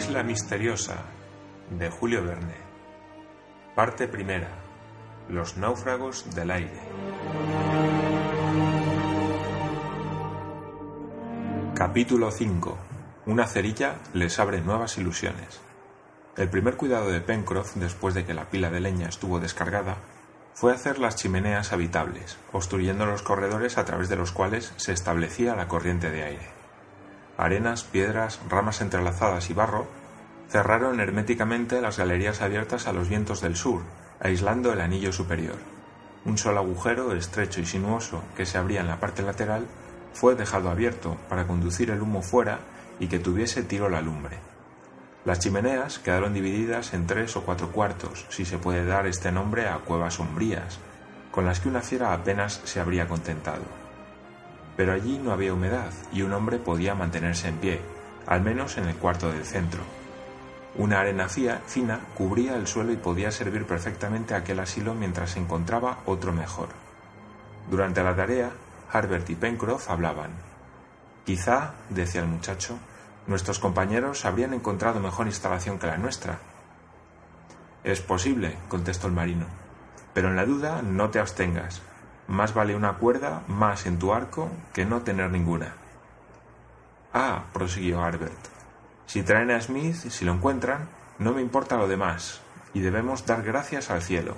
isla misteriosa de Julio Verne. Parte primera. Los náufragos del aire. Capítulo 5. Una cerilla les abre nuevas ilusiones. El primer cuidado de Pencroff, después de que la pila de leña estuvo descargada, fue hacer las chimeneas habitables, obstruyendo los corredores a través de los cuales se establecía la corriente de aire. Arenas, piedras, ramas entrelazadas y barro cerraron herméticamente las galerías abiertas a los vientos del sur, aislando el anillo superior. Un solo agujero, estrecho y sinuoso, que se abría en la parte lateral, fue dejado abierto para conducir el humo fuera y que tuviese tiro la lumbre. Las chimeneas quedaron divididas en tres o cuatro cuartos, si se puede dar este nombre a cuevas sombrías, con las que una fiera apenas se habría contentado. Pero allí no había humedad y un hombre podía mantenerse en pie, al menos en el cuarto del centro. Una arena fina cubría el suelo y podía servir perfectamente a aquel asilo mientras se encontraba otro mejor. Durante la tarea, Harbert y Pencroff hablaban. Quizá, decía el muchacho, nuestros compañeros habrían encontrado mejor instalación que la nuestra. Es posible, contestó el marino, pero en la duda no te abstengas. Más vale una cuerda más en tu arco que no tener ninguna. Ah, prosiguió Harbert, si traen a Smith, si lo encuentran, no me importa lo demás, y debemos dar gracias al cielo.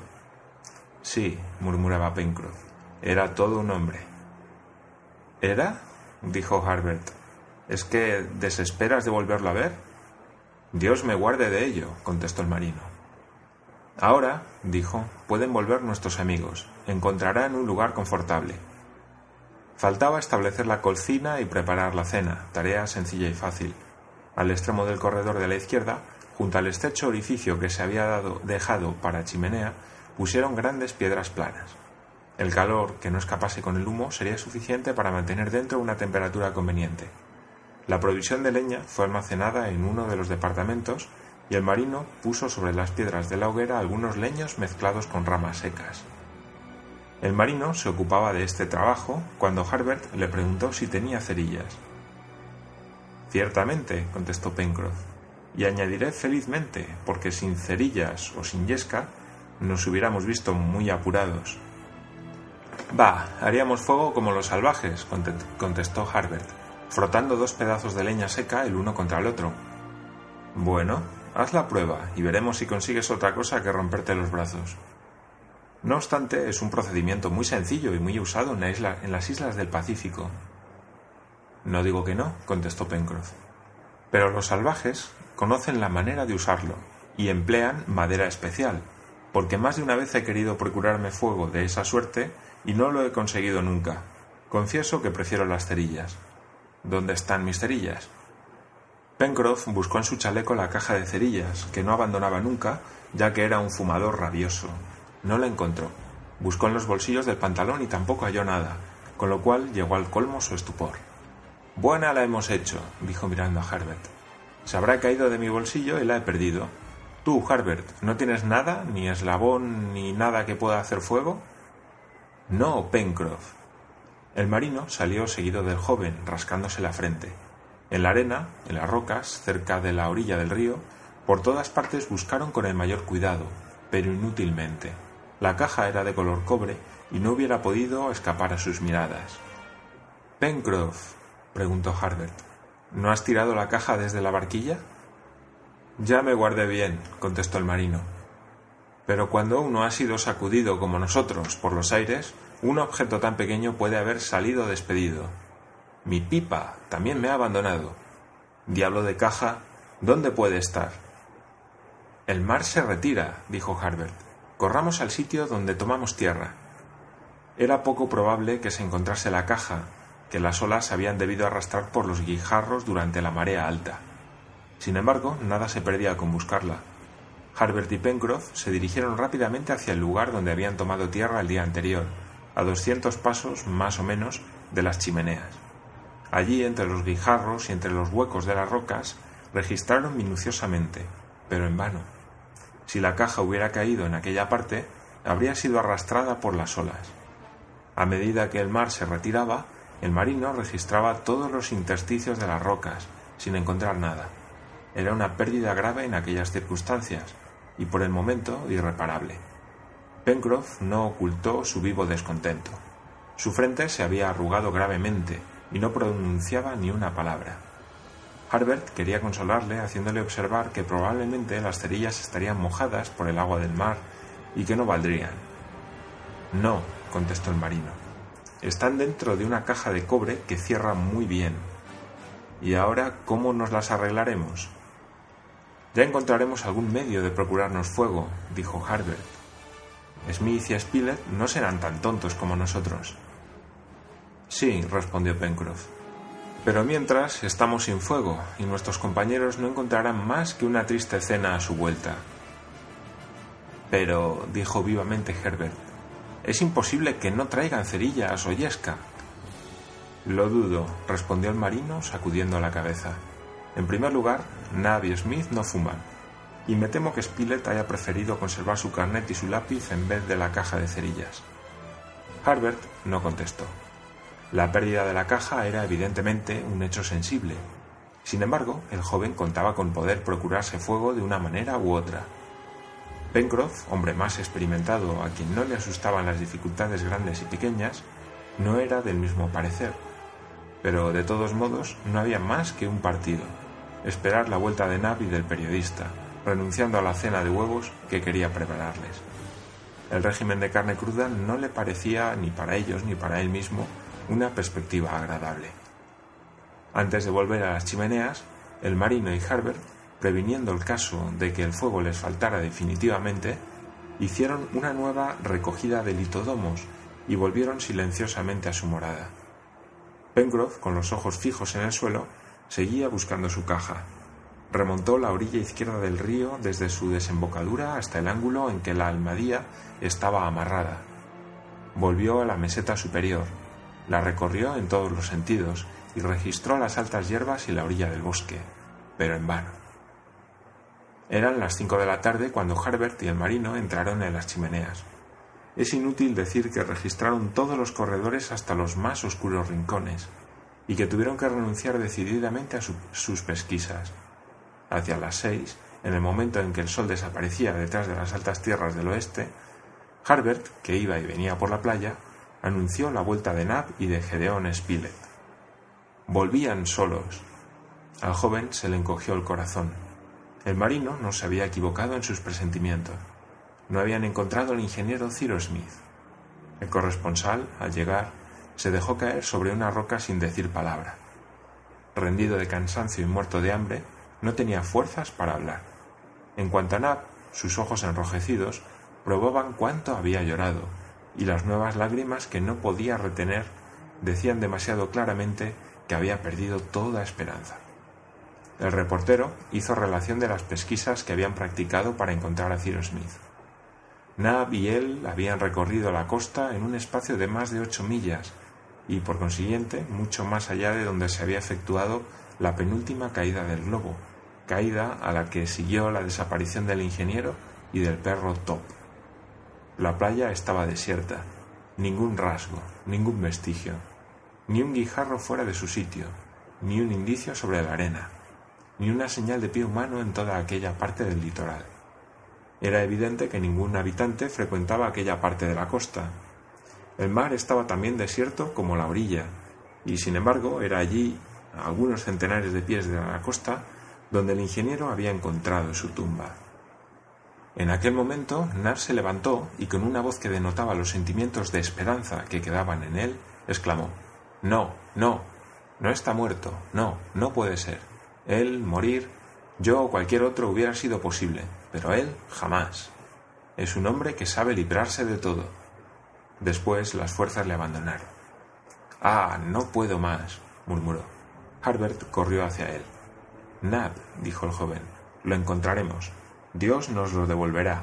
Sí, murmuraba Pencroff, era todo un hombre. ¿Era? dijo Harbert. ¿Es que desesperas de volverlo a ver? Dios me guarde de ello, contestó el marino. Ahora, dijo, pueden volver nuestros amigos. Encontrarán un lugar confortable. Faltaba establecer la cocina y preparar la cena, tarea sencilla y fácil. Al extremo del corredor de la izquierda, junto al estrecho orificio que se había dado, dejado para chimenea, pusieron grandes piedras planas. El calor que no escapase con el humo sería suficiente para mantener dentro una temperatura conveniente. La provisión de leña fue almacenada en uno de los departamentos y el marino puso sobre las piedras de la hoguera algunos leños mezclados con ramas secas. El marino se ocupaba de este trabajo cuando Harbert le preguntó si tenía cerillas. Ciertamente, contestó Pencroff, y añadiré felizmente, porque sin cerillas o sin yesca nos hubiéramos visto muy apurados. Bah, haríamos fuego como los salvajes, contestó Harbert, frotando dos pedazos de leña seca el uno contra el otro. Bueno, haz la prueba y veremos si consigues otra cosa que romperte los brazos. No obstante, es un procedimiento muy sencillo y muy usado en, las islas del Pacífico. No digo que no, contestó Pencroff. Pero los salvajes conocen la manera de usarlo y emplean madera especial, porque más de una vez he querido procurarme fuego de esa suerte y no lo he conseguido nunca. Confieso que prefiero las cerillas. ¿Dónde están mis cerillas? Pencroff buscó en su chaleco la caja de cerillas, que no abandonaba nunca, ya que era un fumador rabioso. No la encontró. Buscó en los bolsillos del pantalón y tampoco halló nada, con lo cual llegó al colmo su estupor. Buena la hemos hecho, dijo mirando a Harbert. Se habrá caído de mi bolsillo y la he perdido. Tú, Harbert, ¿no tienes nada, ni eslabón, ni nada que pueda hacer fuego? No, Pencroff. El marino salió seguido del joven, rascándose la frente. En la arena, en las rocas, cerca de la orilla del río, por todas partes buscaron con el mayor cuidado, pero inútilmente. La caja era de color cobre y no hubiera podido escapar a sus miradas. Pencroff, preguntó Harbert. ¿No has tirado la caja desde la barquilla? Ya me guardé bien, contestó el marino. Pero cuando uno ha sido sacudido como nosotros por los aires, un objeto tan pequeño puede haber salido despedido. Mi pipa también me ha abandonado. Diablo de caja, ¿dónde puede estar? El mar se retira, dijo Harbert. Corramos al sitio donde tomamos tierra. Era poco probable que se encontrase la caja, que las olas habían debido arrastrar por los guijarros durante la marea alta. Sin embargo, nada se perdía con buscarla. Harbert y Pencroff se dirigieron rápidamente hacia el lugar donde habían tomado tierra el día anterior, a doscientos pasos más o menos de las chimeneas. Allí, entre los guijarros y entre los huecos de las rocas, registraron minuciosamente, pero en vano. Si la caja hubiera caído en aquella parte, habría sido arrastrada por las olas. A medida que el mar se retiraba, el marino registraba todos los intersticios de las rocas, sin encontrar nada. Era una pérdida grave en aquellas circunstancias, y por el momento irreparable. Pencroff no ocultó su vivo descontento. Su frente se había arrugado gravemente y no pronunciaba ni una palabra. Harbert quería consolarle haciéndole observar que probablemente las cerillas estarían mojadas por el agua del mar y que no valdrían. No, contestó el marino. Están dentro de una caja de cobre que cierra muy bien. ¿Y ahora cómo nos las arreglaremos? Ya encontraremos algún medio de procurarnos fuego, dijo Harbert. Smith y Spilett no serán tan tontos como nosotros. Sí, respondió Pencroff. Pero mientras estamos sin fuego y nuestros compañeros no encontrarán más que una triste cena a su vuelta. Pero, dijo vivamente Herbert, es imposible que no traigan cerillas o yesca. Lo dudo, respondió el marino sacudiendo la cabeza. En primer lugar, Nab y Smith no fuman, y me temo que Spilett haya preferido conservar su carnet y su lápiz en vez de la caja de cerillas. Harbert no contestó. La pérdida de la caja era evidentemente un hecho sensible. Sin embargo, el joven contaba con poder procurarse fuego de una manera u otra. Pencroff, hombre más experimentado a quien no le asustaban las dificultades grandes y pequeñas, no era del mismo parecer. Pero de todos modos no había más que un partido, esperar la vuelta de Nab y del periodista, renunciando a la cena de huevos que quería prepararles. El régimen de carne cruda no le parecía ni para ellos ni para él mismo una perspectiva agradable. Antes de volver a las chimeneas, el marino y Harbert, previniendo el caso de que el fuego les faltara definitivamente, hicieron una nueva recogida de litodomos y volvieron silenciosamente a su morada. Pencroff, con los ojos fijos en el suelo, seguía buscando su caja. Remontó la orilla izquierda del río desde su desembocadura hasta el ángulo en que la almadía estaba amarrada. Volvió a la meseta superior, la recorrió en todos los sentidos y registró las altas hierbas y la orilla del bosque, pero en vano. Eran las cinco de la tarde cuando Harbert y el marino entraron en las chimeneas. Es inútil decir que registraron todos los corredores hasta los más oscuros rincones, y que tuvieron que renunciar decididamente a sus pesquisas. Hacia las seis, en el momento en que el sol desaparecía detrás de las altas tierras del oeste, Harbert, que iba y venía por la playa, anunció la vuelta de Nab y de Gedeón Spilett. Volvían solos. Al joven se le encogió el corazón. El marino no se había equivocado en sus presentimientos. No habían encontrado al ingeniero Cyrus Smith. El corresponsal, al llegar, se dejó caer sobre una roca sin decir palabra. Rendido de cansancio y muerto de hambre, no tenía fuerzas para hablar. En cuanto a Nab, sus ojos enrojecidos probaban cuánto había llorado, y las nuevas lágrimas que no podía retener decían demasiado claramente que había perdido toda esperanza. El reportero hizo relación de las pesquisas que habían practicado para encontrar a Cyrus Smith. Nab y él habían recorrido la costa en un espacio de más de ocho millas y, por consiguiente, mucho más allá de donde se había efectuado la penúltima caída del globo, caída a la que siguió la desaparición del ingeniero y del perro Top. La playa estaba desierta, ningún rasgo, ningún vestigio, ni un guijarro fuera de su sitio, ni un indicio sobre la arena, ni una señal de pie humano en toda aquella parte del litoral. Era evidente que ningún habitante frecuentaba aquella parte de la costa. El mar estaba también desierto como la orilla, y sin embargo era allí, a algunos centenares de pies de la costa, donde el ingeniero había encontrado su tumba. En aquel momento, Nab se levantó y con una voz que denotaba los sentimientos de esperanza que quedaban en él, exclamó No, no, no está muerto, no, no puede ser. Él, morir, yo o cualquier otro hubiera sido posible, pero él jamás. Es un hombre que sabe librarse de todo. Después las fuerzas le abandonaron. Ah, no puedo más, murmuró. Harbert corrió hacia él. Nab, dijo el joven, lo encontraremos. Dios nos lo devolverá.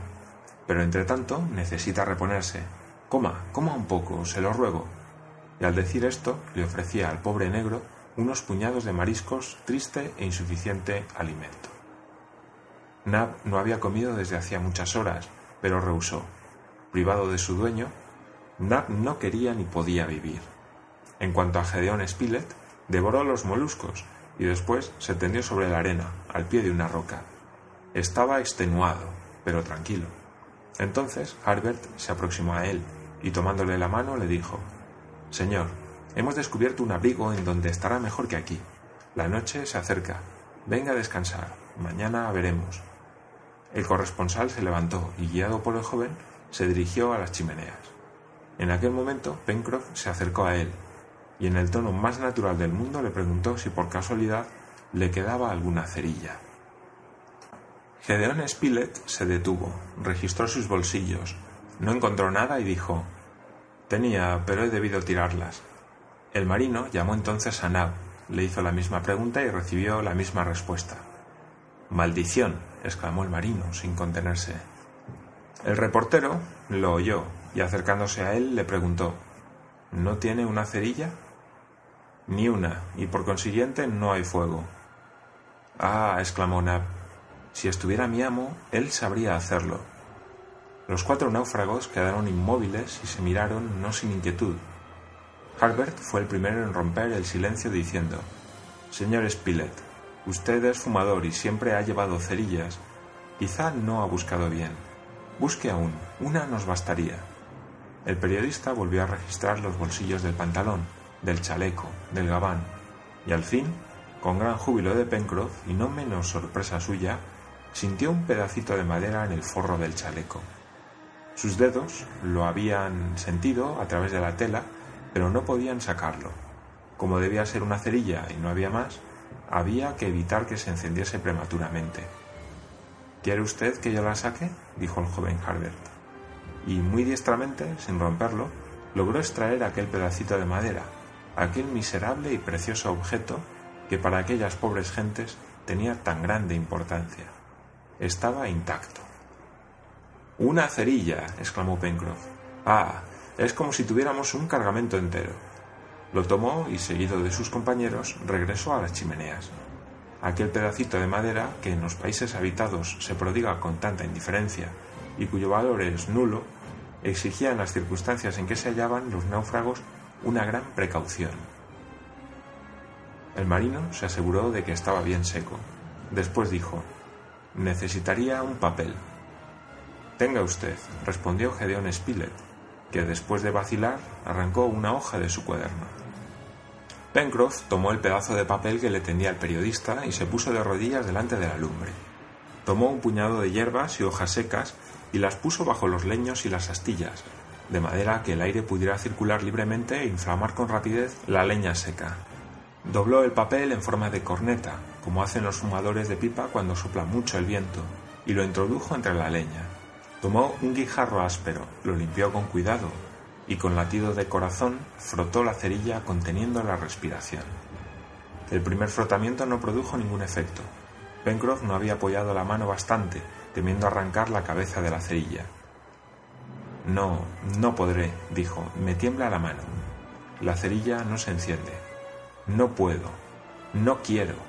Pero entre tanto necesita reponerse. Coma, coma un poco, se lo ruego. Y al decir esto le ofrecía al pobre negro unos puñados de mariscos, triste e insuficiente alimento. Nab no había comido desde hacía muchas horas, pero rehusó. Privado de su dueño, Nab no quería ni podía vivir. En cuanto a Gedeón Spilett, devoró los moluscos y después se tendió sobre la arena, al pie de una roca. Estaba extenuado, pero tranquilo. Entonces Harbert se aproximó a él y tomándole la mano le dijo Señor, hemos descubierto un abrigo en donde estará mejor que aquí. La noche se acerca. Venga a descansar. Mañana veremos. El corresponsal se levantó y, guiado por el joven, se dirigió a las chimeneas. En aquel momento, Pencroff se acercó a él y en el tono más natural del mundo le preguntó si por casualidad le quedaba alguna cerilla. Gedeón Spilett se detuvo, registró sus bolsillos, no encontró nada y dijo Tenía, pero he debido tirarlas. El marino llamó entonces a Nab, le hizo la misma pregunta y recibió la misma respuesta. Maldición, exclamó el marino, sin contenerse. El reportero lo oyó y acercándose a él le preguntó ¿No tiene una cerilla? Ni una, y por consiguiente no hay fuego. Ah, exclamó Nab, si estuviera mi amo, él sabría hacerlo. Los cuatro náufragos quedaron inmóviles y se miraron no sin inquietud. Harbert fue el primero en romper el silencio diciendo Señor Spilett, usted es fumador y siempre ha llevado cerillas. Quizá no ha buscado bien. Busque aún, una nos bastaría. El periodista volvió a registrar los bolsillos del pantalón del chaleco, del gabán, y al fin, con gran júbilo de Pencroff y no menos sorpresa suya, sintió un pedacito de madera en el forro del chaleco. Sus dedos lo habían sentido a través de la tela, pero no podían sacarlo. Como debía ser una cerilla y no había más, había que evitar que se encendiese prematuramente. ¿Quiere usted que yo la saque? dijo el joven Harbert. Y muy diestramente, sin romperlo, logró extraer aquel pedacito de madera, aquel miserable y precioso objeto que para aquellas pobres gentes tenía tan grande importancia. Estaba intacto. Una cerilla, exclamó Pencroff. Ah, es como si tuviéramos un cargamento entero. Lo tomó y, seguido de sus compañeros, regresó a las chimeneas. Aquel pedacito de madera que en los países habitados se prodiga con tanta indiferencia y cuyo valor es nulo, exigía en las circunstancias en que se hallaban los náufragos una gran precaución. El marino se aseguró de que estaba bien seco. Después dijo, necesitaría un papel. Tenga usted, respondió Gedeón Spilett, que después de vacilar arrancó una hoja de su cuaderno. Pencroff tomó el pedazo de papel que le tendía el periodista y se puso de rodillas delante de la lumbre. Tomó un puñado de hierbas y hojas secas y las puso bajo los leños y las astillas, de manera que el aire pudiera circular libremente e inflamar con rapidez la leña seca. Dobló el papel en forma de corneta, como hacen los fumadores de pipa cuando sopla mucho el viento, y lo introdujo entre la leña. Tomó un guijarro áspero, lo limpió con cuidado, y con latido de corazón frotó la cerilla conteniendo la respiración. El primer frotamiento no produjo ningún efecto. Pencroff no había apoyado la mano bastante, temiendo arrancar la cabeza de la cerilla. No, no podré, dijo, me tiembla la mano. La cerilla no se enciende. No puedo. No quiero.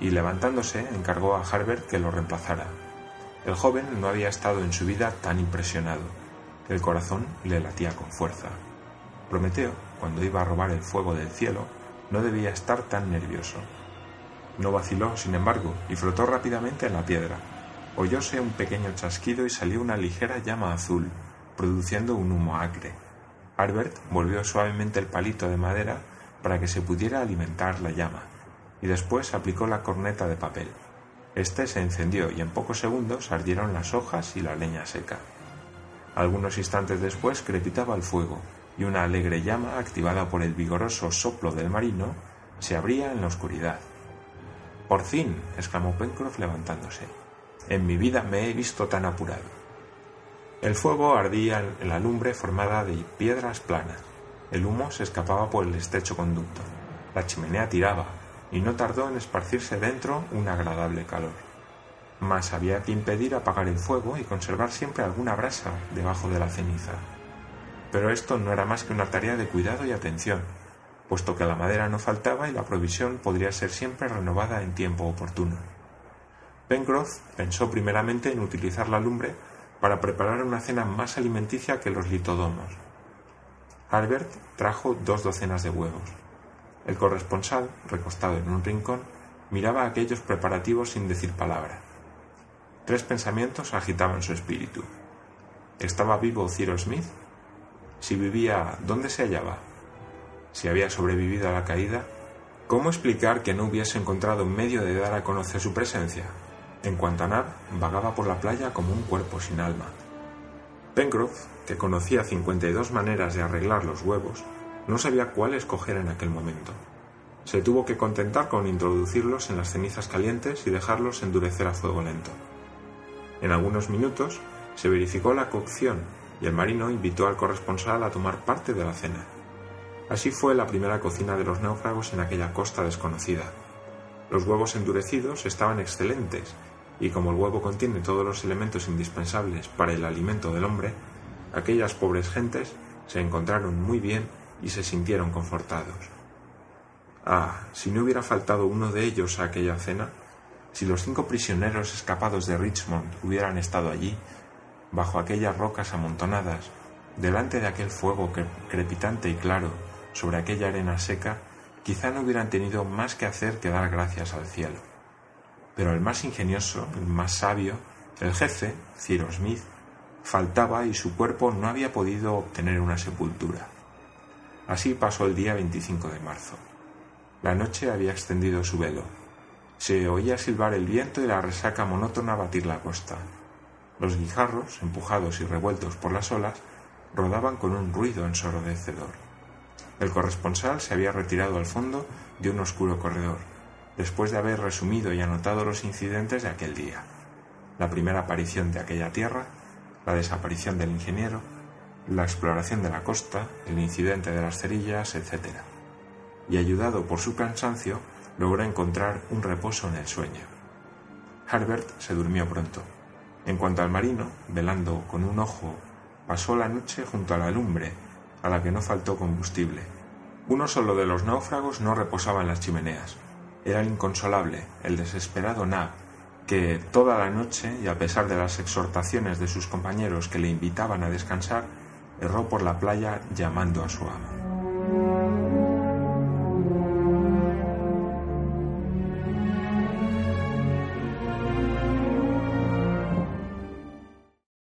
Y levantándose, encargó a Harbert que lo reemplazara. El joven no había estado en su vida tan impresionado. El corazón le latía con fuerza. Prometeo, cuando iba a robar el fuego del cielo, no debía estar tan nervioso. No vaciló, sin embargo, y flotó rápidamente en la piedra. Oyóse un pequeño chasquido y salió una ligera llama azul, produciendo un humo acre. Albert volvió suavemente el palito de madera para que se pudiera alimentar la llama, y después aplicó la corneta de papel. Este se encendió y en pocos segundos ardieron las hojas y la leña seca. Algunos instantes después crepitaba el fuego, y una alegre llama, activada por el vigoroso soplo del marino, se abría en la oscuridad. Por fin, exclamó Pencroff levantándose. En mi vida me he visto tan apurado. El fuego ardía en la lumbre formada de piedras planas. El humo se escapaba por el estrecho conducto. La chimenea tiraba, y no tardó en esparcirse dentro un agradable calor. Mas había que impedir apagar el fuego y conservar siempre alguna brasa debajo de la ceniza. Pero esto no era más que una tarea de cuidado y atención, puesto que la madera no faltaba y la provisión podría ser siempre renovada en tiempo oportuno. Pencroff pensó primeramente en utilizar la lumbre para preparar una cena más alimenticia que los litodomos. Albert trajo dos docenas de huevos. El corresponsal, recostado en un rincón, miraba aquellos preparativos sin decir palabra. Tres pensamientos agitaban su espíritu. ¿Estaba vivo Ciro Smith? Si vivía, ¿dónde se hallaba? Si había sobrevivido a la caída, ¿cómo explicar que no hubiese encontrado medio de dar a conocer su presencia? En cuanto a Nab, vagaba por la playa como un cuerpo sin alma. Pencroff, que conocía 52 maneras de arreglar los huevos, no sabía cuál escoger en aquel momento. Se tuvo que contentar con introducirlos en las cenizas calientes y dejarlos endurecer a fuego lento. En algunos minutos se verificó la cocción y el marino invitó al corresponsal a tomar parte de la cena. Así fue la primera cocina de los náufragos en aquella costa desconocida. Los huevos endurecidos estaban excelentes y como el huevo contiene todos los elementos indispensables para el alimento del hombre, aquellas pobres gentes se encontraron muy bien y se sintieron confortados. Ah, si no hubiera faltado uno de ellos a aquella cena, si los cinco prisioneros escapados de Richmond hubieran estado allí, bajo aquellas rocas amontonadas, delante de aquel fuego crepitante y claro, sobre aquella arena seca, quizá no hubieran tenido más que hacer que dar gracias al cielo. Pero el más ingenioso, el más sabio, el jefe, Ciro Smith, faltaba y su cuerpo no había podido obtener una sepultura. Así pasó el día 25 de marzo. La noche había extendido su velo. Se oía silbar el viento y la resaca monótona batir la costa. Los guijarros, empujados y revueltos por las olas, rodaban con un ruido ensordecedor. El corresponsal se había retirado al fondo de un oscuro corredor, después de haber resumido y anotado los incidentes de aquel día. La primera aparición de aquella tierra, la desaparición del ingeniero, la exploración de la costa, el incidente de las cerillas, etc. Y ayudado por su cansancio, logró encontrar un reposo en el sueño. Harbert se durmió pronto. En cuanto al marino, velando con un ojo, pasó la noche junto a la lumbre, a la que no faltó combustible. Uno solo de los náufragos no reposaba en las chimeneas. Era el inconsolable, el desesperado Nab, que toda la noche, y a pesar de las exhortaciones de sus compañeros que le invitaban a descansar, erró por la playa llamando a su amo.